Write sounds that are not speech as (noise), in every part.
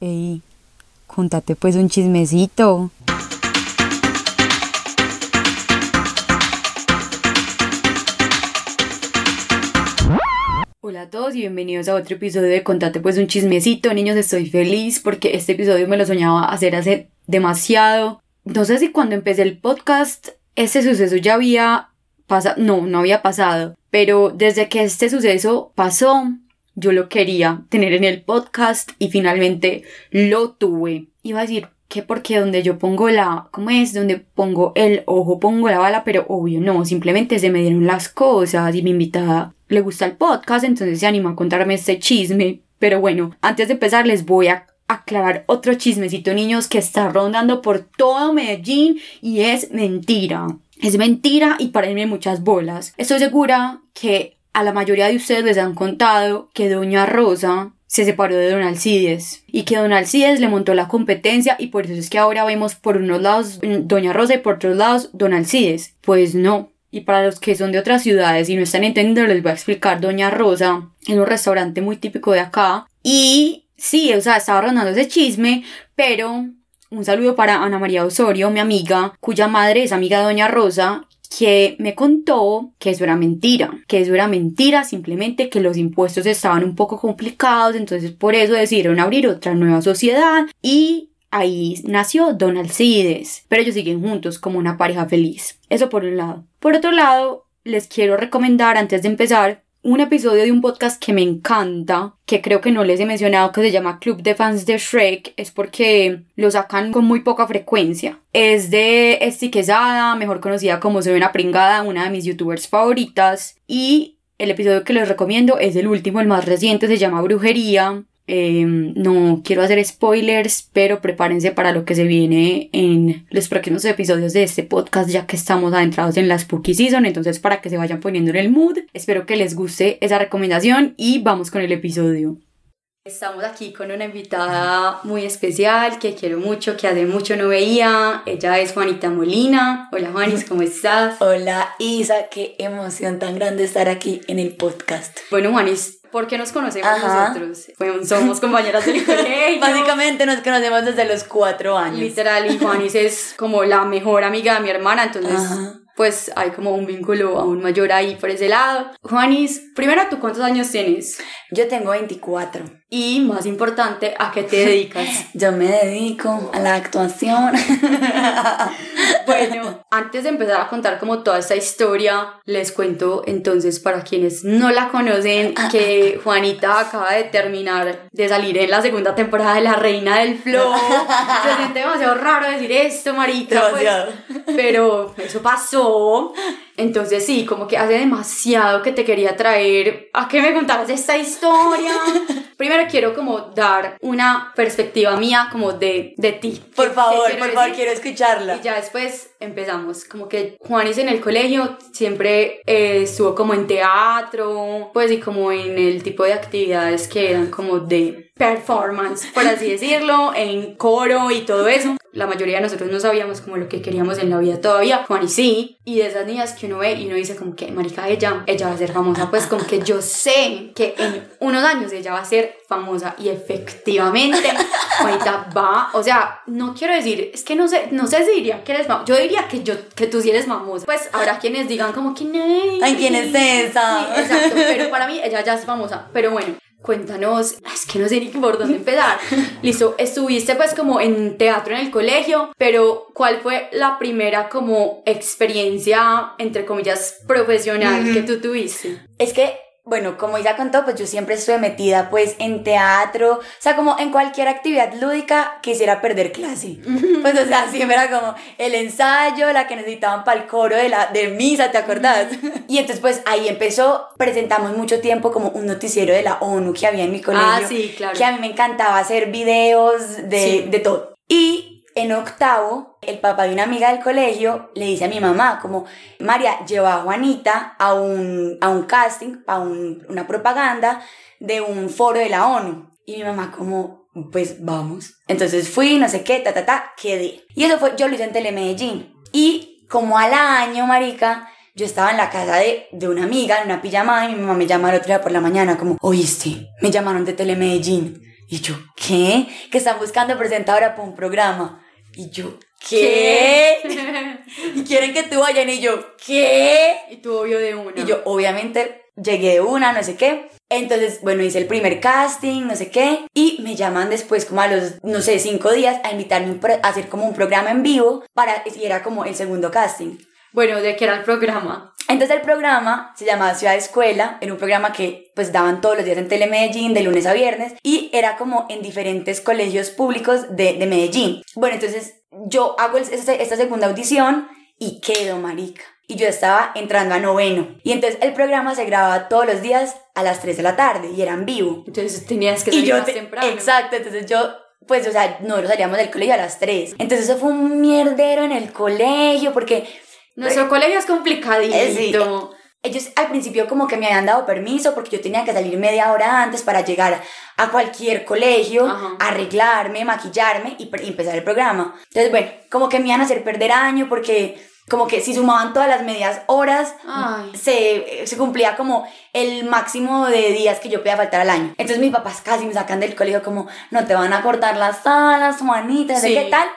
Ey, contate pues un chismecito. Hola a todos y bienvenidos a otro episodio de Contate pues un chismecito. Niños, estoy feliz porque este episodio me lo soñaba hacer hace demasiado. No sé si cuando empecé el podcast ese suceso ya había pasado, no, no había pasado, pero desde que este suceso pasó, yo lo quería tener en el podcast y finalmente lo tuve. Iba a decir que porque donde yo pongo la, ¿cómo es? Donde pongo el ojo, pongo la bala, pero obvio no, simplemente se me dieron las cosas y mi invitada le gusta el podcast, entonces se anima a contarme este chisme. Pero bueno, antes de empezar les voy a aclarar otro chismecito, niños, que está rondando por todo Medellín y es mentira. Es mentira y parenme muchas bolas. Estoy segura que a la mayoría de ustedes les han contado que Doña Rosa se separó de Don Alcides y que Don Alcides le montó la competencia y por eso es que ahora vemos por unos lados Doña Rosa y por otros lados Don Alcides. Pues no. Y para los que son de otras ciudades y no están entendiendo, les voy a explicar Doña Rosa en un restaurante muy típico de acá. Y sí, o sea, estaba rondando ese chisme, pero un saludo para Ana María Osorio, mi amiga, cuya madre es amiga de Doña Rosa que me contó que eso era mentira, que eso era mentira, simplemente que los impuestos estaban un poco complicados, entonces por eso decidieron abrir otra nueva sociedad y ahí nació Don Alcides, pero ellos siguen juntos como una pareja feliz. Eso por un lado. Por otro lado, les quiero recomendar antes de empezar un episodio de un podcast que me encanta, que creo que no les he mencionado, que se llama Club de Fans de Shrek, es porque lo sacan con muy poca frecuencia. Es de Esti Quesada, mejor conocida como Soy una pringada, una de mis youtubers favoritas, y el episodio que les recomiendo es el último, el más reciente, se llama Brujería. Em, no quiero hacer spoilers, pero prepárense para lo que se viene en los próximos episodios de este podcast, ya que estamos adentrados en la Spooky Season. Entonces, para que se vayan poniendo en el mood, espero que les guste esa recomendación y vamos con el episodio. Estamos aquí con una invitada muy especial que quiero mucho, que hace mucho no veía. Ella es Juanita Molina. Hola Juanis, ¿cómo estás? (laughs) Hola Isa, qué emoción tan grande estar aquí en el podcast. Bueno Juanis, ¿Por qué nos conocemos nosotros? somos compañeras del (laughs) colegio. Básicamente nos conocemos desde los cuatro años. Literal, y Juanis es como la mejor amiga de mi hermana, entonces pues hay como un vínculo aún mayor ahí por ese lado. Juanis, primero, ¿tú cuántos años tienes? Yo tengo 24. Y más importante, ¿a qué te dedicas? (laughs) Yo me dedico a la actuación. (laughs) bueno, antes de empezar a contar como toda esta historia, les cuento entonces para quienes no la conocen que (laughs) Juanita acaba de terminar de salir en la segunda temporada de La Reina del Flow. Se siente demasiado raro decir esto, Marita. Pues, pero eso pasó. Entonces sí, como que hace demasiado que te quería traer a que me contaras esta historia. (laughs) Primero quiero como dar una perspectiva mía como de, de ti. Por favor, por favor, quiero escucharla. Y ya después empezamos. Como que Juanis en el colegio siempre eh, estuvo como en teatro, pues y como en el tipo de actividades que eran como de performance, por así (laughs) decirlo, en coro y todo eso la mayoría de nosotros no sabíamos como lo que queríamos en la vida todavía, Juan y sí, y de esas niñas que uno ve y uno dice como que, marica, ella, ella va a ser famosa, pues como que yo sé que en unos años ella va a ser famosa y efectivamente, (laughs) Juanita va, o sea, no quiero decir, es que no sé, no sé si diría que eres famosa, yo diría que yo, que tú sí eres famosa, pues habrá quienes digan como que, no, ay, ¿quién es esa? Sí, exacto, pero para mí ella ya es famosa, pero bueno, cuéntanos, es que no sé ni por dónde empezar. (laughs) Listo, estuviste pues como en teatro en el colegio, pero ¿cuál fue la primera como experiencia, entre comillas, profesional que tú tuviste? Es que bueno, como ya contó, pues yo siempre estuve metida pues en teatro, o sea, como en cualquier actividad lúdica quisiera perder clase. Pues o sea, siempre era como el ensayo, la que necesitaban para el coro de la de misa, ¿te acordás? Y entonces pues ahí empezó, presentamos mucho tiempo como un noticiero de la ONU que había en mi colegio. Ah, sí, claro. Que a mí me encantaba hacer videos de, de todo. Y en octavo, el papá de una amiga del colegio le dice a mi mamá como, María, lleva a Juanita a un, a un casting, a un, una propaganda de un foro de la ONU. Y mi mamá como, pues vamos. Entonces fui, no sé qué, ta, ta, ta, quedé. Y eso fue, yo lo hice en Telemedellín. Y como al año, marica, yo estaba en la casa de, de una amiga, en una pijamada, y mi mamá me llama el otro día por la mañana como, oíste, me llamaron de Telemedellín Y yo, ¿qué? Que están buscando presentadora para un programa. Y yo, ¿qué? (laughs) y quieren que tú vayan y yo, ¿qué? Y tú obvio de una. Y yo, obviamente, llegué de una, no sé qué. Entonces, bueno, hice el primer casting, no sé qué, y me llaman después como a los, no sé, cinco días a invitarme a hacer como un programa en vivo para, y era como el segundo casting. Bueno, ¿de qué era el programa? Entonces el programa se llamaba Ciudad Escuela, era un programa que pues daban todos los días en Telemedellín de lunes a viernes y era como en diferentes colegios públicos de, de Medellín. Bueno, entonces yo hago esta segunda audición y quedo marica. Y yo estaba entrando a noveno. Y entonces el programa se grababa todos los días a las 3 de la tarde y era en vivo. Entonces tenías que salir más temprano. Exacto, entonces yo pues, o sea, nosotros salíamos del colegio a las 3. Entonces eso fue un mierdero en el colegio porque nuestro colegio es complicadito. Eh, ellos al principio como que me habían dado permiso porque yo tenía que salir media hora antes para llegar a cualquier colegio, arreglarme, maquillarme y, empezar el programa. Entonces, bueno, como que me iban a hacer perder año porque como que si sumaban todas las medias horas, se, se, cumplía como el máximo de días que yo podía faltar al año. Entonces mis papás casi me sacan del colegio como, no te van a cortar las alas, Juanita, ¿de qué tal?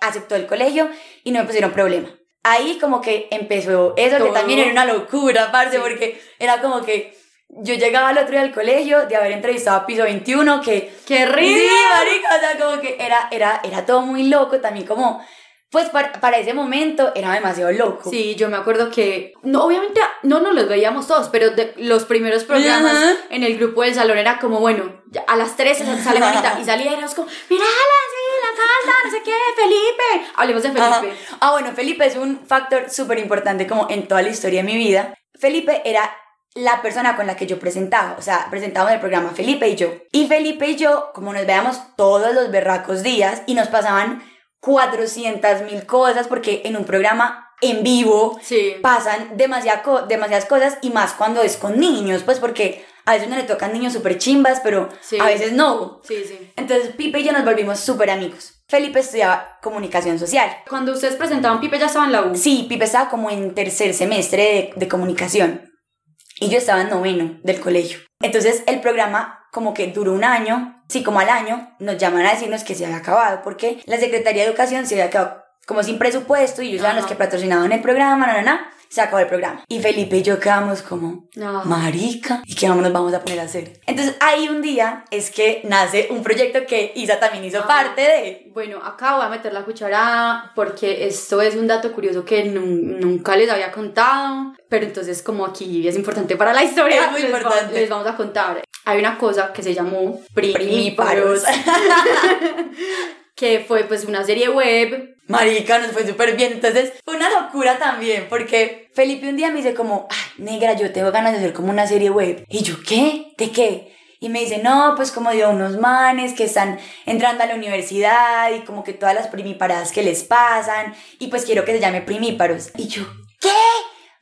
Aceptó el colegio y no me pusieron problema ahí como que empezó eso, que también era una locura, aparte, porque era como que yo llegaba al otro día al colegio de haber entrevistado a Piso 21, que... ¡Qué rico! Sí, marica, o sea, como que era, era, era todo muy loco, también como... Pues para, para, ese momento era demasiado loco. Sí, yo me acuerdo que, no, obviamente no nos los veíamos todos, pero de los primeros programas en el grupo del salón era como, bueno, a las 3 sale bonita y salía y éramos como, mira, falta, no sé qué, Felipe. Hablemos de Felipe. Ah, bueno, Felipe es un factor súper importante como en toda la historia de mi vida. Felipe era la persona con la que yo presentaba, o sea, presentábamos el programa Felipe y yo. Y Felipe y yo, como nos veíamos todos los berracos días y nos pasaban 400 mil cosas, porque en un programa en vivo pasan demasiadas cosas y más cuando es con niños, pues porque a veces uno le tocan niños súper chimbas, pero a veces no. Sí, sí. Entonces Pipe y yo nos volvimos súper amigos. Felipe estudiaba comunicación social. Cuando ustedes presentaban, Pipe ya estaba en la U. Sí, Pipe estaba como en tercer semestre de, de comunicación. Y yo estaba en noveno del colegio. Entonces el programa como que duró un año. Sí, como al año nos llaman a decirnos que se había acabado porque la Secretaría de Educación se había quedado como sin presupuesto y ellos eran los que patrocinaban el programa, no, no, no se acabó el programa. Y Felipe y yo quedamos como, marica, ¿y qué nos vamos a poner a hacer? Entonces ahí un día es que nace un proyecto que Isa también hizo parte de. Bueno, acá voy a meter la cuchara porque esto es un dato curioso que nunca les había contado, pero entonces como aquí es importante para la historia, es muy importante. les vamos a contar. Hay una cosa que se llamó primíparos. (laughs) que fue pues una serie web. Marica, nos fue súper bien. Entonces fue una locura también, porque Felipe un día me dice como, ay, negra, yo tengo ganas de hacer como una serie web. Y yo, ¿qué? ¿De qué? Y me dice, no, pues como de unos manes que están entrando a la universidad y como que todas las primiparadas que les pasan. Y pues quiero que se llame primíparos. Y yo, ¿qué?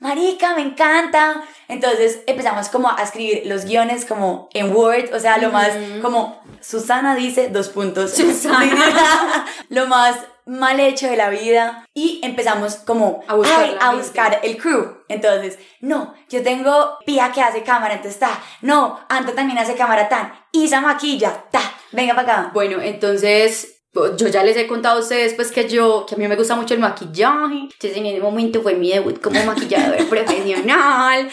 Marica, me encanta. Entonces empezamos como a escribir los guiones como en Word, o sea, lo más como Susana dice dos puntos. (laughs) Susana. (laughs) lo más mal hecho de la vida y empezamos como a buscar, a buscar el crew. Entonces, no, yo tengo Pía que hace cámara, entonces está. No, Anto también hace cámara tan. Isa maquilla, ta. Venga para acá. Bueno, entonces yo ya les he contado a ustedes pues que yo, que a mí me gusta mucho el maquillaje, entonces en ese momento fue mi debut como maquilladora (laughs) profesional,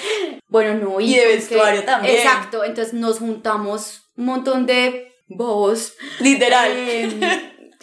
bueno, no, y, de vestuario también. Exacto, entonces nos juntamos un montón de Vos. Literal. Em,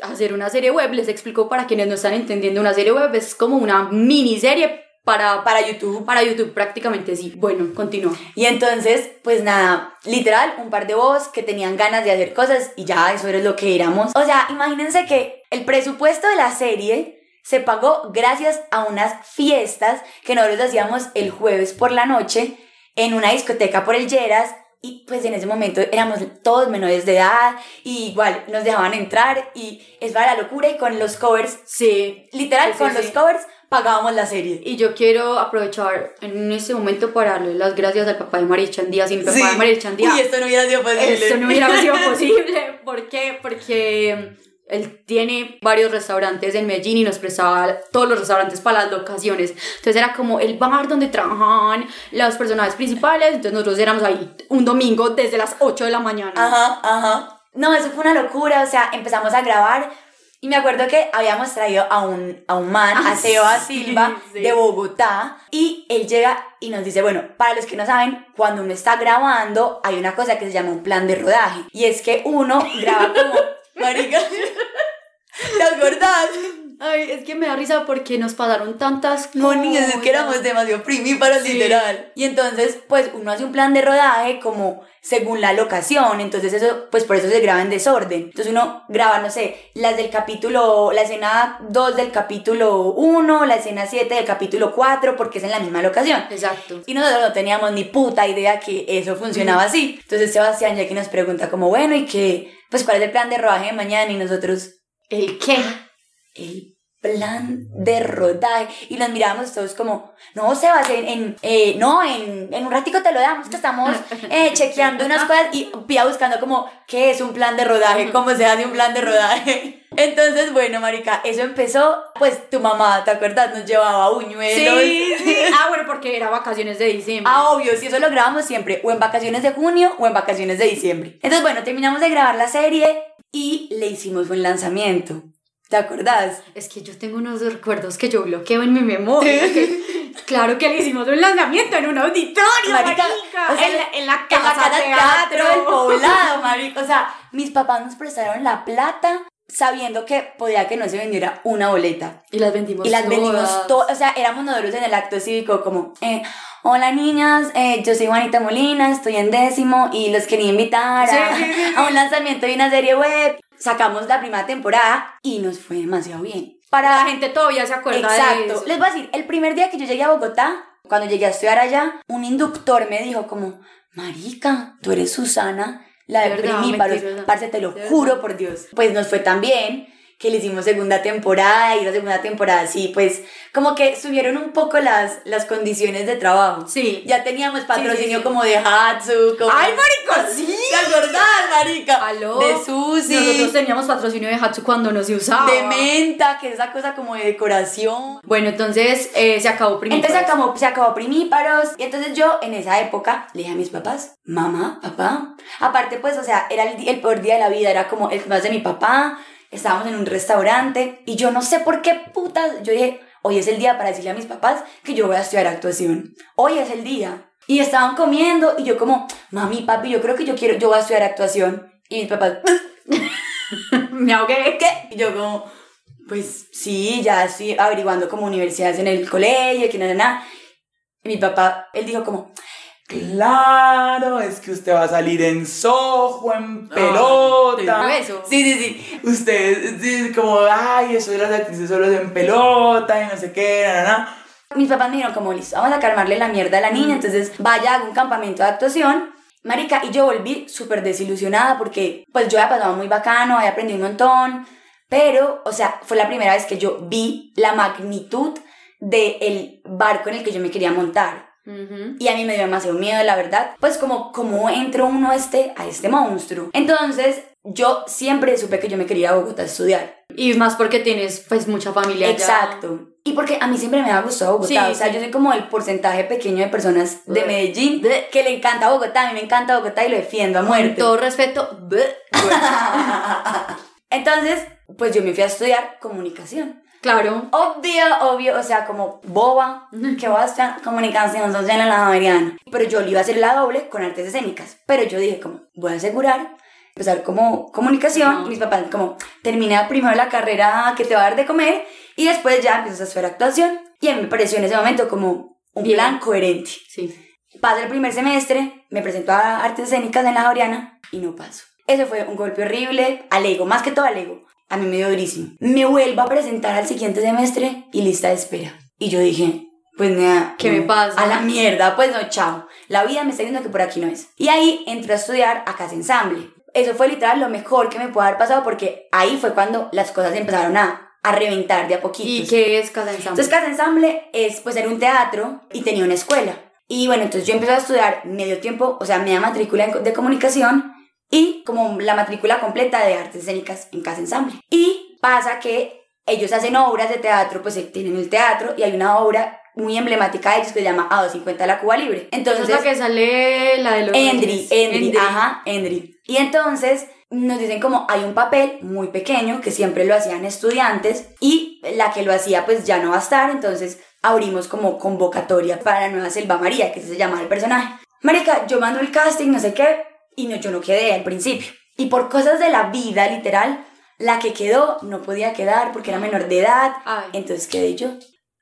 hacer una serie web, les explico para quienes no están entendiendo, una serie web es como una miniserie para, para YouTube. Para YouTube, prácticamente sí. Bueno, continúa. Y entonces, pues nada, literal, un par de vos que tenían ganas de hacer cosas y ya eso era lo que éramos. O sea, imagínense que el presupuesto de la serie se pagó gracias a unas fiestas que nosotros hacíamos el jueves por la noche en una discoteca por el Lleras y pues en ese momento éramos todos menores de edad y igual nos dejaban entrar y es para la locura y con los covers, sí, literal, con los covers pagábamos la serie. Y yo quiero aprovechar en este momento para darle las gracias al papá de María Chandía. Sin papá de María Chandía. Uy, esto no hubiera sido posible. Esto no hubiera sido (laughs) posible. ¿Por qué? Porque él tiene varios restaurantes en Medellín y nos prestaba todos los restaurantes para las locaciones. Entonces era como el bar donde trabajaban los personajes principales. Entonces nosotros éramos ahí un domingo desde las 8 de la mañana. Ajá, ajá. No, eso fue una locura, o sea, empezamos a grabar y me acuerdo que habíamos traído a un, a un man, Ah, a Seba sí, Silva, sí. de Bogotá, y él llega y nos dice, bueno, para los que no saben, cuando uno está grabando, hay una cosa que se llama un plan de rodaje, y es que uno graba como, marica, ¿te acordás? Ay, es que me da risa porque nos pasaron tantas No, niños, es que éramos demasiado primíparos, Sí. literal. Y entonces, pues, uno hace un plan de rodaje como según la locación, entonces eso, pues por eso se graba en desorden. Entonces uno graba, no sé, las del capítulo, la escena 2 del capítulo 1, la escena 7 del capítulo 4, porque es en la misma locación. Exacto. Y nosotros no teníamos ni puta idea que eso funcionaba así. Entonces Sebastián ya que nos pregunta como, bueno, ¿y qué? Pues, ¿cuál es el plan de rodaje de mañana? Y nosotros, ¿El qué? el plan de rodaje y nos mirábamos todos como no Sebas en, en eh, no en, en un ratico te lo damos que estamos eh, chequeando unas (laughs) cosas y Pía buscando como qué es un plan de rodaje cómo se hace un plan de rodaje (laughs) entonces bueno marica eso empezó pues tu mamá te acuerdas nos llevaba buñuelos Sí, sí. Ah, bueno, porque era vacaciones de diciembre. Ah, obvio, si eso lo grabamos siempre, o en vacaciones de junio o en vacaciones de diciembre. Entonces, bueno, terminamos de grabar la serie y le hicimos un lanzamiento. ¿Te acordás? Es que yo tengo unos recuerdos que yo bloqueo en mi memoria. que- (laughs) claro que le hicimos un lanzamiento en un auditorio, Marica, marica. o sea, en, la, en la En la casa casa teatro. del poblado, (laughs) marico. O sea, mis papás nos prestaron la plata sabiendo que podía que no se vendiera una boleta. Y las vendimos Y las vendimos todas. O sea, éramos nosotros en el acto cívico como, eh, hola niñas, eh, yo soy Juanita Molina, estoy en décimo y los quería invitar a, Sí, sí, sí, sí. a un lanzamiento de una serie web. Sacamos la primera temporada y nos fue demasiado bien. Para La gente todavía se acuerda de Exacto. eso. Les voy a decir, el primer día que yo llegué a Bogotá, cuando llegué a estudiar allá, un inductor me dijo como, marica, tú eres Susana, la de De verdad, primíparos. Parce, te lo De juro por Dios. Pues nos fue tan bien que le hicimos segunda temporada y la segunda temporada sí, pues como que subieron un poco las, las condiciones de trabajo. Sí. Ya teníamos patrocinio sí. como de Hatsu, como... ¡Ay, marica, sí! ¿Te acordás, marica? ¿Aló? De Susi. Nosotros teníamos patrocinio de Hatsu cuando no se usaba. de menta, que es esa cosa como de decoración. Bueno, entonces eh, se acabó primero. Entonces se acabó, se acabó primíparos. Y entonces yo en esa época le dije a mis papás, mamá, papá. Aparte, pues, o sea, era el, el peor día de la vida, era como el más de mi papá. Estábamos en un restaurante y yo no sé por qué putas. Yo dije, hoy es el día para decirle a mis papás que yo voy a estudiar actuación. Hoy es el día. Y estaban comiendo y yo como, mami, papi, yo creo que yo quiero, yo voy a estudiar actuación. Y mis papás, (laughs) Me ahogué. ¿qué? Y yo como, pues sí, ya estoy averiguando como universidades en el colegio, que nada, nada. Y mi papá, él dijo como, Claro, es que usted va a salir en sojo, en Ah, pelota. tengo eso. Sí, sí, sí. Usted es como, ay, eso de las actrices solo en pelota y no sé qué, na, na, na. mis papás me dijeron como, listo, vamos a calmarle la mierda a la niña, entonces vaya, haga un campamento de actuación. Marica, y yo volví súper desilusionada porque pues yo había pasado muy bacano, había aprendido un montón, pero, o sea, fue la primera vez que yo vi la magnitud del barco en el que yo me quería montar. Y a mí me dio demasiado miedo, la verdad. Pues como, como entró uno a este, a este monstruo. Entonces, yo siempre supe que yo me quería ir a Bogotá a estudiar. Y más porque tienes pues mucha familia allá. Exacto. Y porque a mí siempre me ha gustado Bogotá. Sí, o sea, sí. yo soy como el porcentaje pequeño de personas de Bleh. Medellín que le encanta Bogotá. A mí me encanta Bogotá y lo defiendo a Con muerte. todo respeto. (laughs) Entonces, pues yo me fui a estudiar comunicación. Claro. Obvio, obvio, o sea, como boba, que voy a estudiar comunicación social en la Javeriana. Pero yo le iba a hacer la doble con artes escénicas. Pero yo dije, como, voy a asegurar, empezar como comunicación. Ajá. Mis papás, como, termina primero la carrera que te va a dar de comer y después ya empiezas a estudiar actuación. Y a mí me pareció en ese momento como un Bien. plan coherente. Sí. Pasa el primer semestre, me presento a artes escénicas en la Javeriana y no paso. Eso fue un golpe horrible, al ego, más que todo al ego. A mí me dio durísimo. Me vuelvo a presentar al siguiente semestre y lista de espera. Y yo dije, pues nada. ¿Qué me pasa? A la mierda, pues no, chao. La vida me está diciendo que por aquí no es. Y ahí entré a estudiar a Casa Ensamble. Eso fue literal lo mejor que me pudo haber pasado porque ahí fue cuando las cosas empezaron a, a reventar de a poquitos. ¿Y qué es cada ensamble? Entonces Casa Ensamble es, pues era un teatro y tenía una escuela. Y bueno, entonces yo empecé a estudiar medio tiempo, o sea, media matrícula en- de comunicación y como la matrícula completa de artes escénicas en Casa Ensamble. Y pasa que ellos hacen obras de teatro, pues eh, tienen el teatro y hay una obra muy emblemática de ellos que se llama A 250 la Cuba Libre. Entonces Entonces, la que sale la de los Endri, Endri, ajá, Endri. Y entonces nos dicen como hay un papel muy pequeño que siempre lo hacían estudiantes y la que lo hacía pues ya no va a estar, entonces abrimos como convocatoria para la nueva Selva María, que se llama el personaje. Marica, yo mando el casting, no sé qué, y no, yo no quedé al principio. Y por cosas de la vida, literal, la que quedó no podía quedar porque era menor de edad, Ay. entonces quedé yo.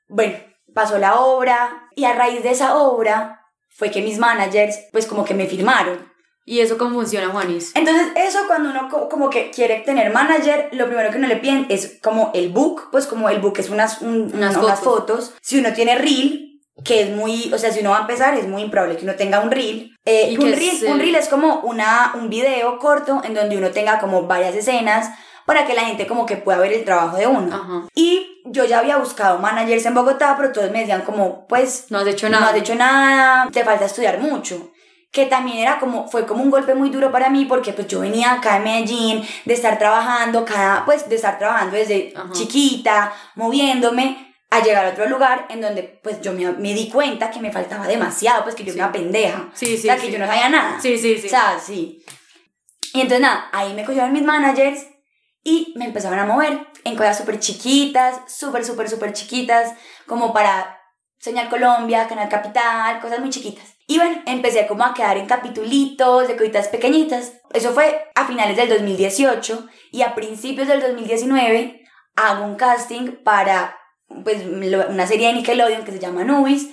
Bueno, pasó la obra y a raíz de esa obra fue que mis managers pues como que me firmaron. ¿Y eso cómo funciona, Juanis? Entonces eso cuando uno co- como que quiere tener manager, lo primero que uno le piden es como el book, pues como el book es unas, un- Unas unas, fotos. fotos. Si uno tiene reel, que es muy, o sea, si uno va a empezar es muy improbable que uno tenga un reel. Eh, ¿Y un, reel un el- reel es como una, un video corto en donde uno tenga como varias escenas para que la gente como que pueda ver el trabajo de uno. Ajá. Y yo ya había buscado managers en Bogotá, pero todos me decían como, pues, No has hecho nada. no has hecho nada, te falta estudiar mucho. Que también era como, fue como un golpe muy duro para mí porque pues yo venía acá de Medellín, de estar trabajando, cada, pues de estar trabajando desde Ajá. chiquita, moviéndome, a llegar a otro lugar en donde pues yo me, me di cuenta que me faltaba demasiado, pues que yo Sí. era una pendeja. Sí, sí, o sea, sí. que yo no sabía nada. Sí, sí, sí. O sea, sí. Y entonces nada, ahí me cogieron mis managers y me empezaron a mover en cosas súper chiquitas, súper, súper, súper chiquitas, como para Señal Colombia, Canal Capital, cosas muy chiquitas. Y bueno, empecé como a quedar en capitulitos de cositas pequeñitas. Eso fue a finales del 2018 y a principios del 2019 hago un casting para pues una serie de Nickelodeon que se llama Nubis,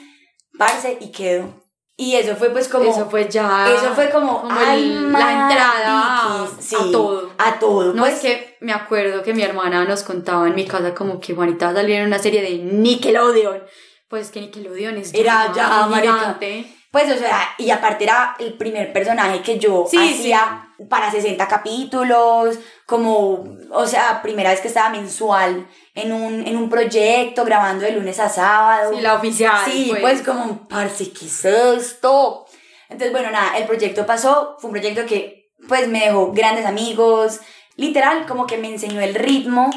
parce, y quedo. Y eso fue pues como... eso fue ya. Eso fue como, el- la entrada a, mariquis, sí, a todo. A todo. No, pues, es que me acuerdo que mi hermana nos contaba en mi casa como que Juanita en una serie de Nickelodeon. Pues que Nickelodeon es Era ya, gigante. Pues, o sea, y aparte era el primer personaje que yo Sí, hacía para 60 capítulos, como, o sea, primera vez que estaba mensual en un, en un proyecto, grabando de lunes a sábado. Sí, la oficial. Sí, pues, como, parce, ¿qué es esto? Entonces, bueno, nada, el proyecto pasó, fue un proyecto que, pues, me dejó grandes amigos, literal, como que me enseñó el ritmo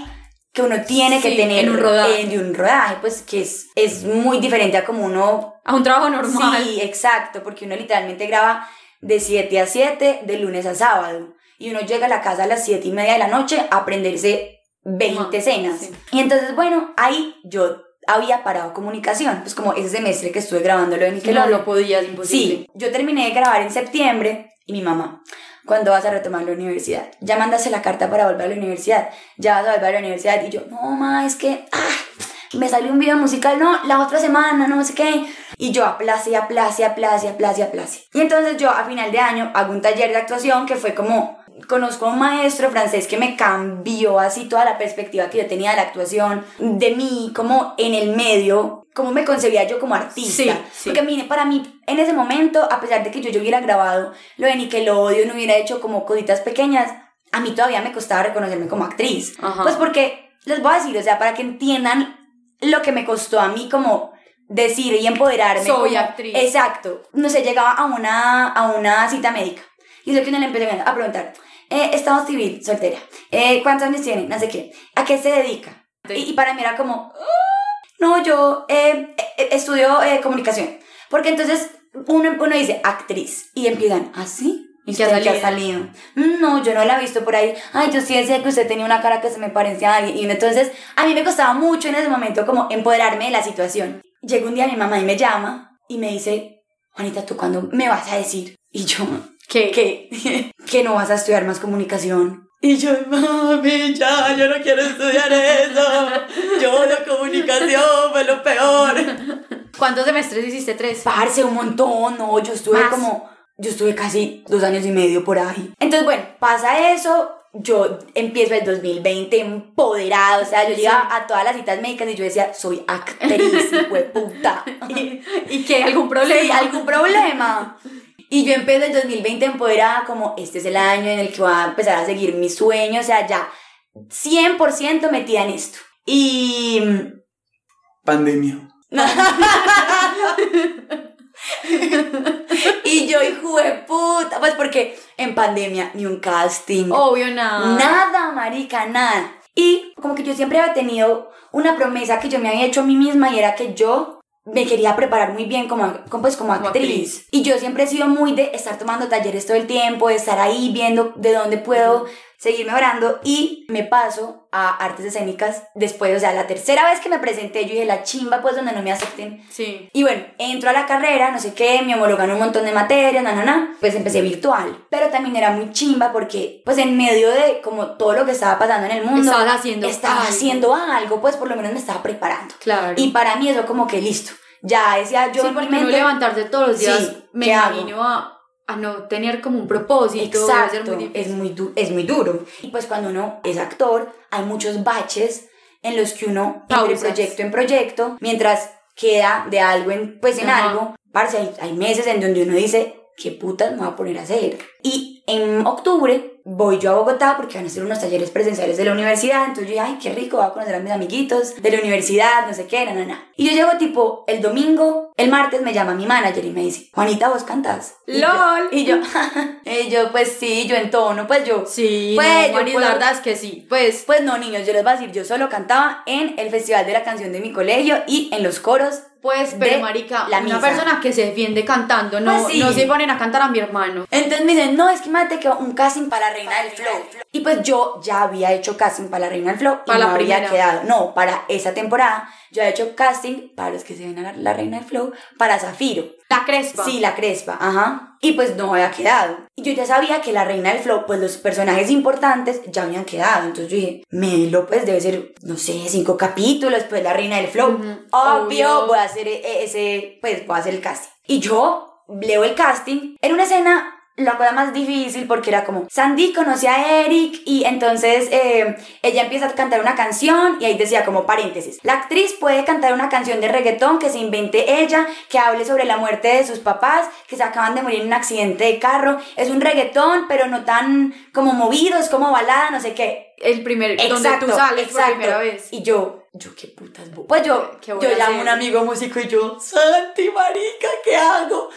que uno tiene que Sí, tener en un rodaje. de un rodaje, pues, que es, es muy diferente a como uno A un trabajo normal. Sí, exacto, porque uno literalmente graba de 7 a 7, de lunes a sábado. Y uno llega a la casa a las 7 y media de la noche a aprenderse 20 Ajá, escenas. sí. Y entonces, bueno, ahí yo había parado comunicación, pues como ese semestre que estuve grabando lo de no Nickelodeon. lo podías, imposible. Sí, yo terminé de grabar en septiembre y mi mamá, ¿cuándo vas a retomar la universidad? Ya mandaste la carta para volver a la universidad, ya vas a volver a la universidad. Y yo, no, ma, es que, ah, me salió un video musical, no, la otra semana, no sé qué. Y yo aplace, aplace, aplace, aplace, aplace. Y entonces yo a final de año hago un taller de actuación que fue como, conozco a un maestro francés que me cambió así toda la perspectiva que yo tenía de la actuación, de mí como en el medio, cómo me concebía yo como artista. Sí, sí. Porque mire, para mí, en ese momento, a pesar de que yo, yo hubiera grabado lo de Nickelodeon, hubiera hecho como cositas pequeñas, a mí todavía me costaba reconocerme como actriz. Ajá. Pues porque, les voy a decir, o sea, para que entiendan lo que me costó a mí como decir y empoderarme. Soy como- actriz. Exacto. No sé, llegaba a una, a una cita médica. Y es lo que uno le empezó a preguntar. Eh, estado civil, soltera. Eh, ¿Cuántos años tiene? No sé qué. ¿A qué se dedica? Sí. Y, y para mí era como, "Ah, no, yo eh, eh, estudio eh, comunicación. Porque entonces uno, uno dice actriz y empiezan, ¿ah, sí? ¿Y ¿Y qué ha usted qué ha salido? salido? "Mm, No, yo no la he visto por ahí. Ay, yo sí decía que usted tenía una cara que se me parecía a alguien. Y entonces a mí me costaba mucho en ese momento como empoderarme de la situación. Llega un día mi mamá y me llama y me dice, Juanita, ¿tú cuándo me vas a decir? Y yo, ¿Qué? que, (laughs) que no vas a estudiar más comunicación. Y yo, mami, ya, yo no quiero estudiar eso. Yo odio comunicación, fue lo peor. ¿Cuántos semestres hiciste? Tres. Parce, un montón, no, yo estuve Más. como, yo estuve casi dos años y medio por ahí. Entonces, bueno, pasa eso, yo empiezo el 2020 empoderado, o sea, yo Sí. iba a todas las citas médicas y yo decía, soy actriz, (laughs) hijo de puta. Y, ¿Y qué? ¿Algún problema? Sí, algún problema. Y yo empecé el 2020 empoderada como este es el año en el que voy a empezar a seguir mis sueños, o sea, ya 100% metida en esto. Y... Pandemia. (laughs) (laughs) (laughs) y yo, hijo de puta, pues porque en pandemia ni un casting, Obvio, nada. nada, marica, nada. Y como que yo siempre había tenido una promesa que yo me había hecho a mí misma y era que yo me quería preparar muy bien como, como, pues, como, Como actriz. actriz. Y yo siempre he sido muy de estar tomando talleres todo el tiempo, de estar ahí viendo de dónde puedo seguir mejorando. Y me paso a artes escénicas después, o sea, la tercera vez que me presenté, yo dije, la chimba, pues donde no me acepten. Sí. Y bueno, entro a la carrera, no sé qué, me homologan un montón de materias, na, na, na, pues empecé virtual. Pero también era muy chimba porque, pues en medio de como todo lo que estaba pasando en el mundo, Estabas haciendo estaba algo. haciendo algo, pues por lo menos me estaba preparando. Claro. Y para mí eso como que listo. Ya decía yo sí, en mi porque no levantarte todos los días, Sí, me imagino a, a no tener como un propósito, ser Exacto, muy es muy, es muy duro. Y pues cuando uno es actor, hay muchos baches en los que uno, Pausas. proyecto en proyecto, mientras queda de algo en, pues en Ajá. algo, parce, hay, hay meses en donde uno dice, ¿qué putas me voy a poner a hacer? Y en octubre voy yo a Bogotá porque van a hacer unos talleres presenciales de la universidad, entonces yo dije, ay, qué rico, voy a conocer a mis amiguitos de la universidad, no sé qué, na, na, na. Y yo llego tipo el domingo, el martes me llama mi manager y me dice, Juanita, ¿vos cantas? Y yo- ¡Lol! Y yo, (laughs) y yo, pues sí, yo en tono, pues yo, Sí, Pues, no, yo Maris, puedo- la verdad es que sí. Pues, pues no, niños, yo les voy a decir, yo solo cantaba en el Festival de la Canción de mi colegio y en los coros. Pues, pero de marica, la una misa. persona que se defiende cantando, no, Pues sí. no se ponen a cantar a mi hermano. Entonces me dicen, no, es que imagínate que un casting para la Reina del Flow. Y pues yo ya había hecho casting para la Reina del Flow y Para no la había primera. quedado. No, para esa temporada yo había hecho casting para los que se ven a la, la Reina del Flow para Zafiro. La crespa. Sí, la crespa, ajá. Y pues no había quedado. Y yo ya sabía que la reina del flow, pues los personajes importantes ya habían quedado. Entonces yo dije, Melo, pues debe ser, no sé, cinco capítulos, pues la reina del flow. Obvio, obvio. voy a hacer e- ese, pues voy a hacer el casting. Y yo leo el casting. Era una escena la cosa más difícil porque era como Sandy conoce a Eric y entonces eh, ella empieza a cantar una canción y ahí decía como paréntesis la actriz puede cantar una canción de reggaetón que se invente ella que hable sobre la muerte de sus papás que se acaban de morir en un accidente de carro es un reggaetón pero no tan como movido es como balada no sé qué El primer, donde tú sales por primera vez. y yo, yo qué putas Pues yo, ¿Qué voy yo llamo a un amigo músico y yo, Santi, marica, ¿qué hago?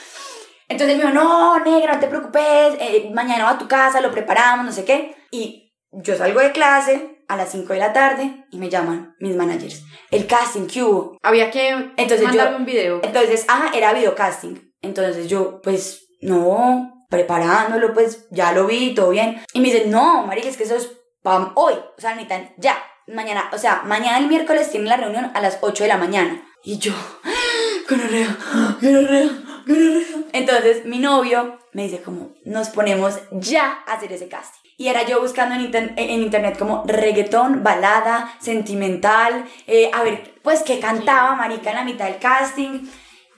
Entonces me dijo, no, negra, no te preocupes, eh, mañana va a tu casa, lo preparamos, no sé qué. Y yo salgo de clase a las 5 de la tarde y me llaman mis managers. El casting que hubo. Había que Entonces mandarme yo- un video. Entonces, ah, era videocasting. Entonces yo, pues, no, preparándolo, pues, ya lo vi, todo bien. Y me dicen, no, marica, es que eso es para hoy. O sea, necesitan ya, mañana, o sea, mañana el miércoles tienen la reunión a las 8 de la mañana. Y yo, (gasps) gonorrea, gonorrea, (gasps) gonorrea. Entonces, mi novio me dice como, nos ponemos ya a hacer ese casting. Y era yo buscando en, inter- en internet como reggaetón, balada, sentimental, eh, a ver, pues, qué cantaba, marica, en la mitad del casting.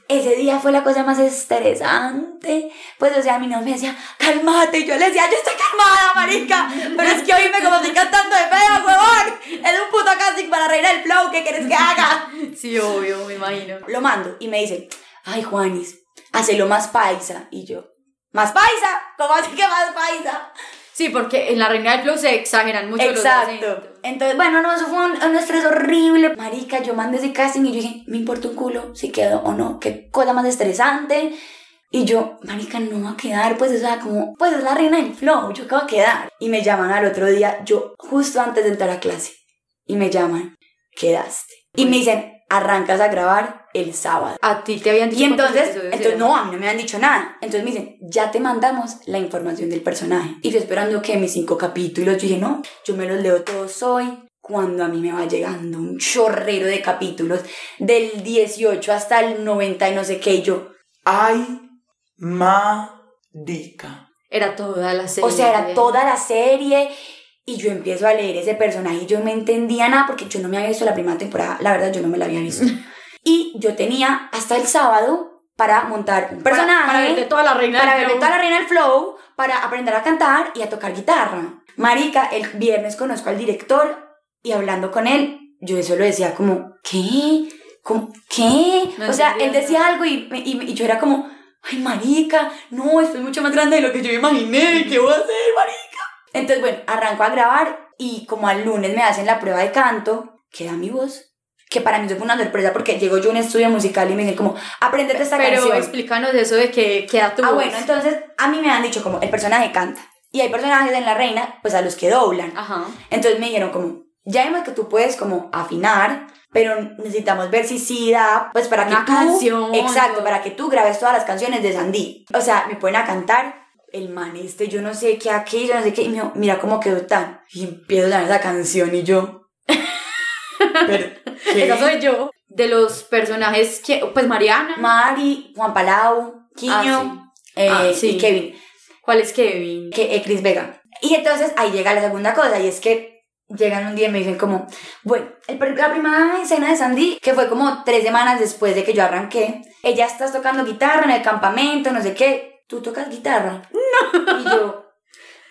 Ese día fue la cosa más estresante. Pues, o sea, mi novio me decía, cálmate. Y yo le decía, yo estoy calmada, marica. Pero es que oíme como estoy cantando de feo, huevón. Es un puto casting para Reina del Flow. ¿Qué quieres que haga? Sí, obvio, me imagino. Lo mando y me dice, ay, Juanis, hacelo más paisa. Y yo, ¿más paisa? ¿Cómo así que más paisa? Sí, porque en la Reina del Flow se exageran mucho los acentos. Exacto. Entonces, bueno, no, eso fue un, un estrés horrible. Marica, yo mandé ese casting y yo dije, me importa un culo si quedo o no. Qué cosa más estresante. Y yo, marica, no va a quedar, pues, o sea, como, pues es la reina del flow, yo qué va a quedar. Y me llaman al otro día, yo justo antes de entrar a clase. Y me llaman, quedaste. Y me dicen, arrancas a grabar el sábado. A ti te habían dicho Y entonces, entonces no, a mí no me han dicho nada. Entonces me dicen, ya te mandamos la información del personaje. Y yo esperando que mis cinco capítulos, yo dije, no, yo me los leo todos hoy. Cuando a mí me va llegando un chorrero de capítulos, del 18 hasta el 90 y no sé qué, y yo, Ay, marica. Era toda la serie. o sea, era toda la serie. Y yo empiezo a leer ese personaje y yo no me entendía nada porque yo no me había visto la primera temporada. La verdad, yo no me la había visto. (laughs) y yo tenía hasta el sábado para montar un Para- personaje. Para, verte toda la Reina para del ver Flow. toda la reina del flow, para aprender a cantar y a tocar guitarra. Marica, el viernes conozco al director y hablando con él, yo solo decía como, ¿qué? ¿Cómo? ¿Qué? No o sea, él decía algo y, y, y yo era como, ay, marica, no, esto es mucho más grande de lo que yo imaginé, ¿qué voy a hacer, marica? Entonces, bueno, arranco a grabar y como al lunes me hacen la prueba de canto, queda mi voz. Que para mí eso fue una sorpresa porque llego yo a un estudio musical y me dicen como, aprendete esta Pero canción. explícanos eso de que queda tu Ah, voz. bueno, entonces a mí me han dicho como el personaje canta. Y hay personajes en La Reina, pues a los que doblan. Ajá. Entonces me dijeron como, ya vimos que tú puedes como afinar, pero necesitamos ver si sí da, pues para que Una tú, canción, exacto, para que tú grabes todas las canciones de Sandy. O sea, me ponen a cantar el man este, yo no sé qué aquí, yo no sé qué, y me dijo, mira cómo quedó tan, y empiezo a sonar esa canción y yo, (laughs) pero, ¿qué? Esa soy yo. De los personajes que. Pues Mariana. Mari, Juan Palau, Quiño, eh, Ah, sí. y Kevin. ¿Cuál es Kevin? que eh, Chris Vega. Y entonces ahí llega la segunda cosa, y es que llegan un día y me dicen como, bueno, el la primera escena de Sandy, que fue como tres semanas después de que yo arranqué, ella estás tocando guitarra en el campamento, no sé qué, ¿tú tocas guitarra? No. Y yo,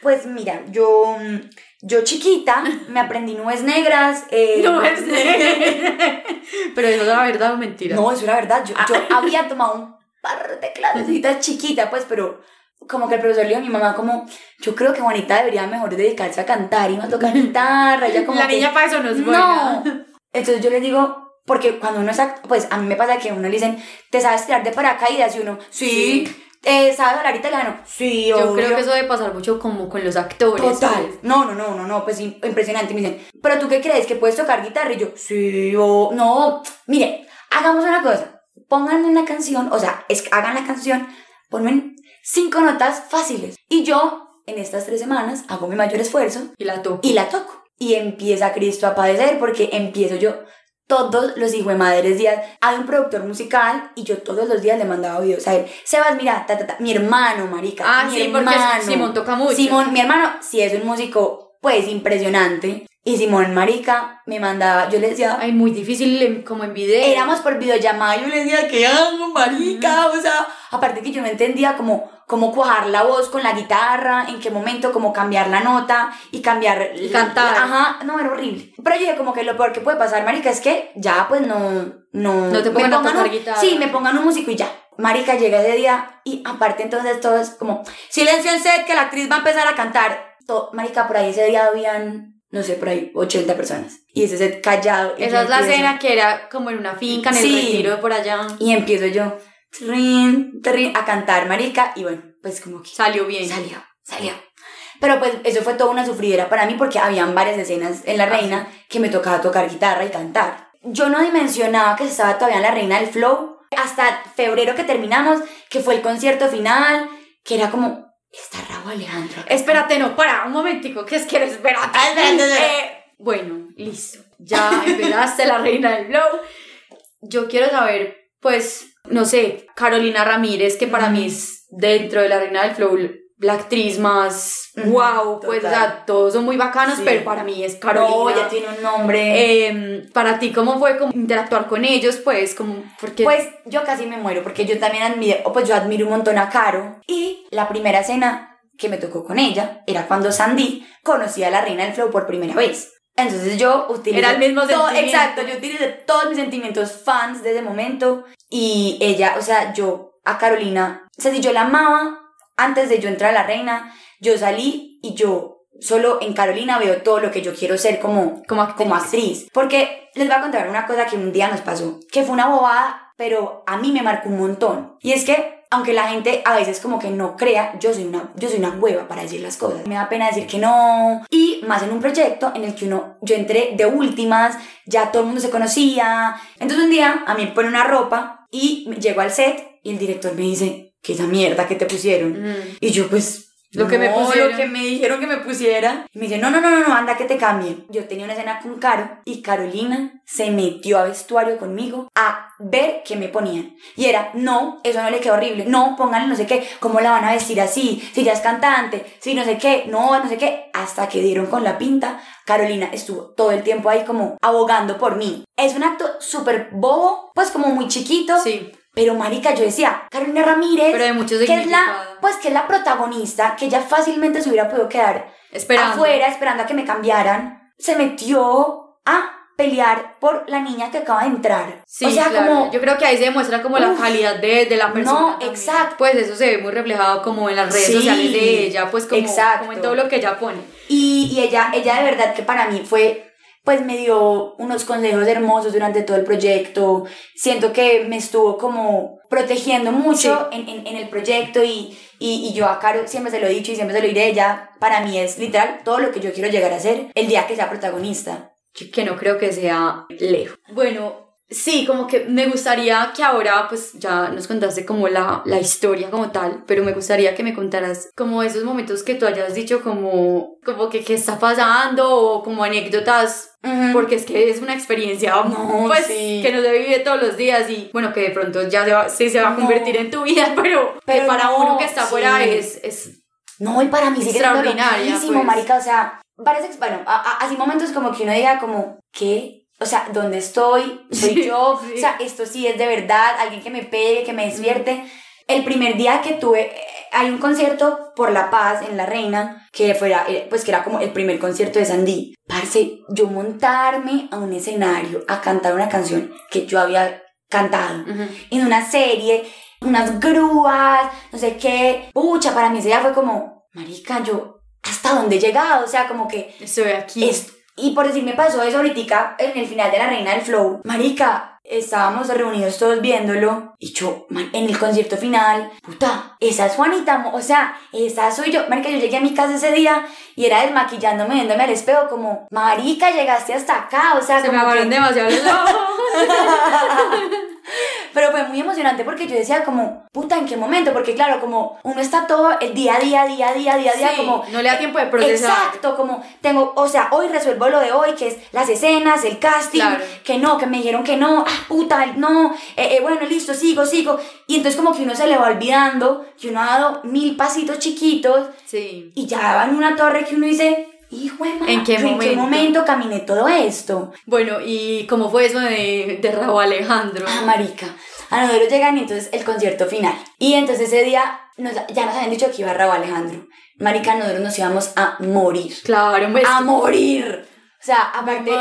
pues mira, yo, mm, yo chiquita me aprendí nubes negras. eh, No es (laughs) Pero eso es la verdad o mentira. No, eso era verdad. Yo, yo había tomado un par de clasecitas chiquita, pues, pero como que el profesor le dijo a mi mamá como, yo creo que Juanita debería mejor dedicarse a cantar y no a tocar guitarra. Ella como la que, niña para eso no es no. buena. Entonces yo les digo, porque cuando uno es pues a mí me pasa que a uno le dicen, ¿te sabes tirar de paracaídas? Y uno, sí. Eh, ¿Sabes hablar italiano? Sí, Yo obvio. creo que eso debe pasar mucho como con los actores. Total. No, no, no, no, no, pues im- impresionante. Me dicen, ¿pero tú qué crees? ¿Que puedes tocar guitarra? Y yo, sí, o no. Mire, hagamos una cosa. Pongan una canción, o sea, es, hagan la canción, ponme cinco notas fáciles. Y yo, en estas tres semanas, hago mi mayor esfuerzo Y la toco. y la toco. Y empieza Cristo a padecer porque empiezo yo todos los hijos de madres días. Hay un productor musical y yo todos los días le mandaba videos a él. Sebas, mira, ta, ta, ta, mi hermano, marica. Ah, mi sí, porque hermano. Simón toca mucho. Simón, mi hermano, sí es un músico, pues, impresionante. Y Simón, marica, me mandaba, yo le decía, Ay, muy difícil en- como en video. éramos por videollamada y yo le decía, ¿qué hago, marica? O sea, aparte que yo no entendía cómo, cómo cuajar la voz con la guitarra, en qué momento, cómo cambiar la nota y cambiar... Y cantar. la- ajá, no, era horrible. Pero yo dije como que lo peor que puede pasar, marica, es que ya, pues, no... No, No te me pongan a pongan tocar un- guitarra. Sí, me pongan un músico y ya. Marica, llega ese día y aparte entonces todo es como, silencio en set, que la actriz va a empezar a cantar. To- marica, por ahí ese día habían, no sé, por ahí 80 personas. Y ese set callado. Esa es la empiezo- escena que era como en una finca, en el Sí. retiro por allá. y empiezo yo trin, trin, a cantar, marica, y bueno, pues como que Salió bien. salió, salió. Pero pues eso fue toda una sufridera para mí porque habían varias escenas en La Ah, Reina que me tocaba tocar guitarra y cantar. Yo no dimensionaba que estaba todavía en La Reina del Flow hasta febrero que terminamos, que fue el concierto final, que era como, está Raúl Alejandro. acá". Espérate, no, para, un momentico, que es que. Ah, espérate. Eh, bueno, listo. Ya empezaste la reina del flow. Yo quiero saber, pues, no sé, Carolina Ramírez, que para mí es dentro de la reina del flow la actriz más wow, pues, sea, todos son muy bacanos, Sí. pero para mí es Carolina. No, ya tiene un nombre. Em, para ti, ¿cómo fue como interactuar con ellos? Pues, como, porque... Pues yo casi me muero porque yo también admiro, o pues yo admiro un montón a Caro. Y la primera cena que me tocó con ella era cuando Sandy conocía a la reina del flow por primera vez. Entonces yo utilicé Era el mismo todo- sentimiento. Exacto, yo utilicé todos mis sentimientos fans de ese momento y ella, o sea, yo a Carolina, o sea, si yo la amaba antes de yo entrar a la reina, yo salí y yo solo en Carolina veo todo lo que yo quiero ser como como actriz. como actriz. Porque les voy a contar una cosa que un día nos pasó, que fue una bobada, pero a mí me marcó un montón. Y es que, aunque la gente a veces como que no crea, yo soy una, yo soy una hueva para decir las cosas. Me da pena decir que no. Y más en un proyecto en el que uno, yo entré de últimas, ya todo el mundo se conocía. Entonces un día a mí me pone una ropa y llego al set y el director me dice, ¿qué esa mierda que te pusieron? Mm. Y yo pues... Lo que me "No, pusieron". Lo que me dijeron que me pusiera. Y me dice, no, no, no, no, no, anda que te cambien. Yo tenía una escena con Caro y Carolina se metió a vestuario conmigo a ver qué me ponían. Y era, no, eso no le quedó horrible. No, pónganle no sé qué. ¿Cómo la van a vestir así? Si ya es cantante, si no sé qué, no, no sé qué. Hasta que dieron con la pinta. Carolina estuvo todo el tiempo ahí como abogando por mí. Es un acto súper bobo, pues como muy chiquito. Sí, Pero marica, yo decía, Carolina Ramírez, que es la, pues que es la protagonista, que ella fácilmente se hubiera podido quedar Esperando. afuera esperando a que me cambiaran, se metió a pelear por la niña que acaba de entrar. Sí, o sea, claro. como Yo creo que ahí se demuestra como la calidad de, de la persona. No, también. exacto. Pues eso se ve muy reflejado como en las redes Sí, sociales de ella, pues como, como en todo lo que ella pone. y, y ella, ella de verdad que para mí fue pues me dio unos consejos hermosos durante todo el proyecto. Siento que me estuvo como protegiendo mucho en, en, en el proyecto y, y, y yo a Caro siempre se lo he dicho y siempre se lo diré. Ella para mí es literal todo lo que yo quiero llegar a ser el día que sea protagonista. que no creo que sea lejos. Bueno, Sí, como que me gustaría que ahora, pues ya nos contaste como la, la historia como tal, pero me gustaría que me contaras como esos momentos que tú hayas dicho como, como que qué está pasando o como anécdotas, porque es que es una experiencia pues que no se vive todos los días y bueno, que de pronto ya se va, sí se va a convertir en tu vida, (laughs) pero, que para uno que está afuera es, es... No, y para mí sí extraordinaria, pues. marica, o sea, varias, bueno, así momentos como que uno diga como, ¿qué? O sea, ¿dónde estoy? ¿Soy yo? O sea, esto sí es de verdad, alguien que me pegue, que me despierte. El primer día que tuve, hay un concierto por la paz en La Reina, que fuera, eh, pues que era como el primer concierto de Sandy. Parce, yo montarme a un escenario a cantar una canción que yo había cantado en una serie, unas grúas, no sé qué. Pucha, para mí ese día fue como, marica, yo, ¿hasta dónde he llegado? O sea, como que... Estoy aquí. Y por decir, me pasó eso ahorita en el final de La Reina del Flow. Marica, estábamos reunidos todos viéndolo y yo, en el concierto final, puta, esa es Juanita, o sea, esa soy yo. Marica, yo llegué a mi casa ese día y era desmaquillándome, viéndome al espejo como, marica, llegaste hasta acá, o sea, Se me que... demasiado los ojos. (laughs) (laughs) Pero fue muy emocionante porque yo decía como, puta, ¿en qué momento? Porque claro, como uno está todo el día a día, día a día, día a día, como... No le da tiempo de procesar. Exacto, como tengo, o sea, hoy resuelvo lo de hoy, que es las escenas, el casting, que no, que me dijeron que no, ah, puta, no, eh, eh, bueno, listo, sigo, sigo. Y entonces como que uno se le va olvidando, que uno ha dado mil pasitos chiquitos. Sí. Y ya va en una torre que uno dice, Hijo de ¿En qué? ¿En qué momento caminé todo esto? Bueno, ¿y cómo fue eso de, de Raúl Alejandro? Ah, marica. A nosotros llegan y entonces el concierto final. Y entonces ese día ya nos habían dicho que iba Raúl Alejandro. Marica, nosotros nos íbamos a morir. Claro, pues, A morir. O sea, aparte,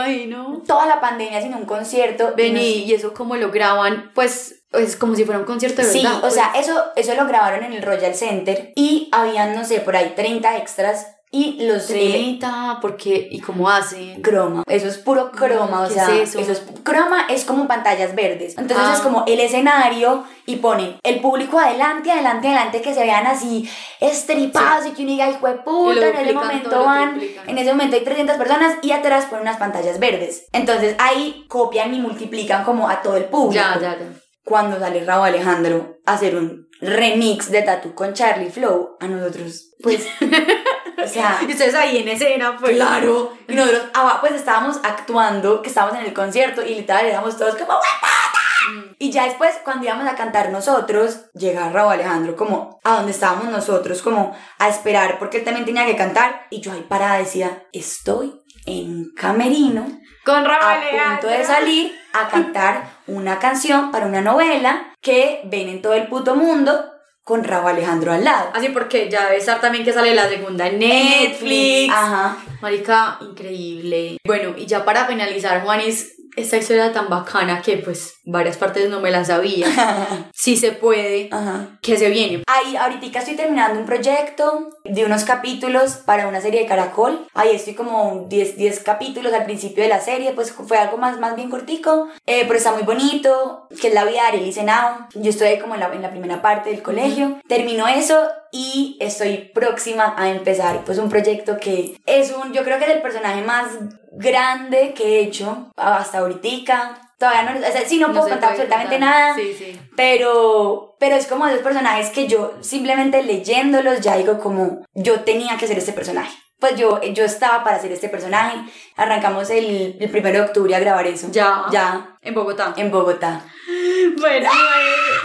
toda la pandemia sin un concierto. Vení, y, eso como lo graban, pues es como si fuera un concierto de verdad. Sí, o sea, pues. eso, eso lo grabaron en el Royal Center y habían, no sé, por ahí 30 extras y los 30, porque ¿y cómo hacen? Croma, eso es puro croma, o sea, es eso? es croma es como pantallas verdes. Entonces es ah. como el escenario y ponen el público adelante, adelante, adelante que se vean así estripados y que uno diga, hijo de puta, en ese momento van, en ese momento hay 300 personas y atrás ponen unas pantallas verdes. Entonces ahí copian y multiplican como a todo el público. Ya, ya, ya. Cuando sale Raúl Alejandro a hacer un remix de Tattoo con Charlie Flow, a nosotros, pues (laughs) O sea, (laughs) y ustedes ahí en escena, pues. Claro. Y nosotros, ah, pues estábamos actuando, que estábamos en el concierto y literal éramos todos como, mm. Y ya después, cuando íbamos a cantar nosotros, llega Raúl Alejandro como a donde estábamos nosotros, como a esperar, porque él también tenía que cantar. Y yo ahí parada decía, estoy en camerino. Con Raúl A punto de salir a cantar una canción para una novela que ven en todo el puto mundo con Raúl Alejandro al lado. Así porque ya debe estar también que sale la segunda en Netflix. Ajá. Marica, increíble. Bueno, y ya para finalizar, Juanis, esta historia tan bacana que pues varias partes no me la sabía. (laughs) si se puede, Ajá. que se viene. Ahí, ahorita estoy terminando un proyecto de unos capítulos para una serie de Caracol. Ahí estoy como 10, 10 capítulos al principio de la serie, pues fue algo más, más bien cortico, eh, pero está muy bonito, que es la vida de Ariel Senao. Yo estoy ahí como en la, en la primera parte del colegio. Termino eso y estoy próxima a empezar pues un proyecto que es un, yo creo que es el personaje más grande que he hecho hasta ahorita. Todavía no, o sea, sí no, puedo contar absolutamente nada, sí, sí. pero pero es como de los personajes que yo simplemente leyéndolos ya digo como yo tenía que ser este personaje. Pues yo, yo estaba para hacer este personaje. Arrancamos el, el 1 de octubre a grabar eso. Ya. Ya. En Bogotá. En Bogotá. Bueno,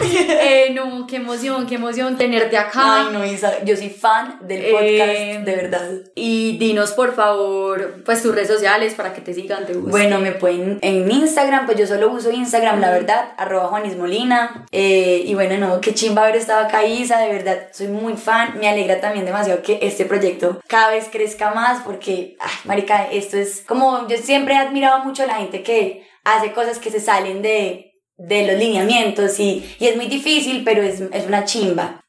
(laughs) eh, no, qué emoción, qué emoción tenerte acá. Ay, no, Isa, yo soy fan del podcast, eh, de verdad. Y dinos, por favor, pues tus redes sociales para que te sigan, te Bueno, me pueden en Instagram, pues yo solo uso Instagram, la verdad, arroba Juanis Molina. Eh, y bueno, no, qué chimba haber estado acá, Isa, de verdad, soy muy fan. Me alegra también demasiado que este proyecto cada vez crezca más porque, ay, marica, esto es como, yo siempre he admirado mucho a la gente que hace cosas que se salen de, de los lineamientos y, y, es muy difícil, pero es, es, una chimba.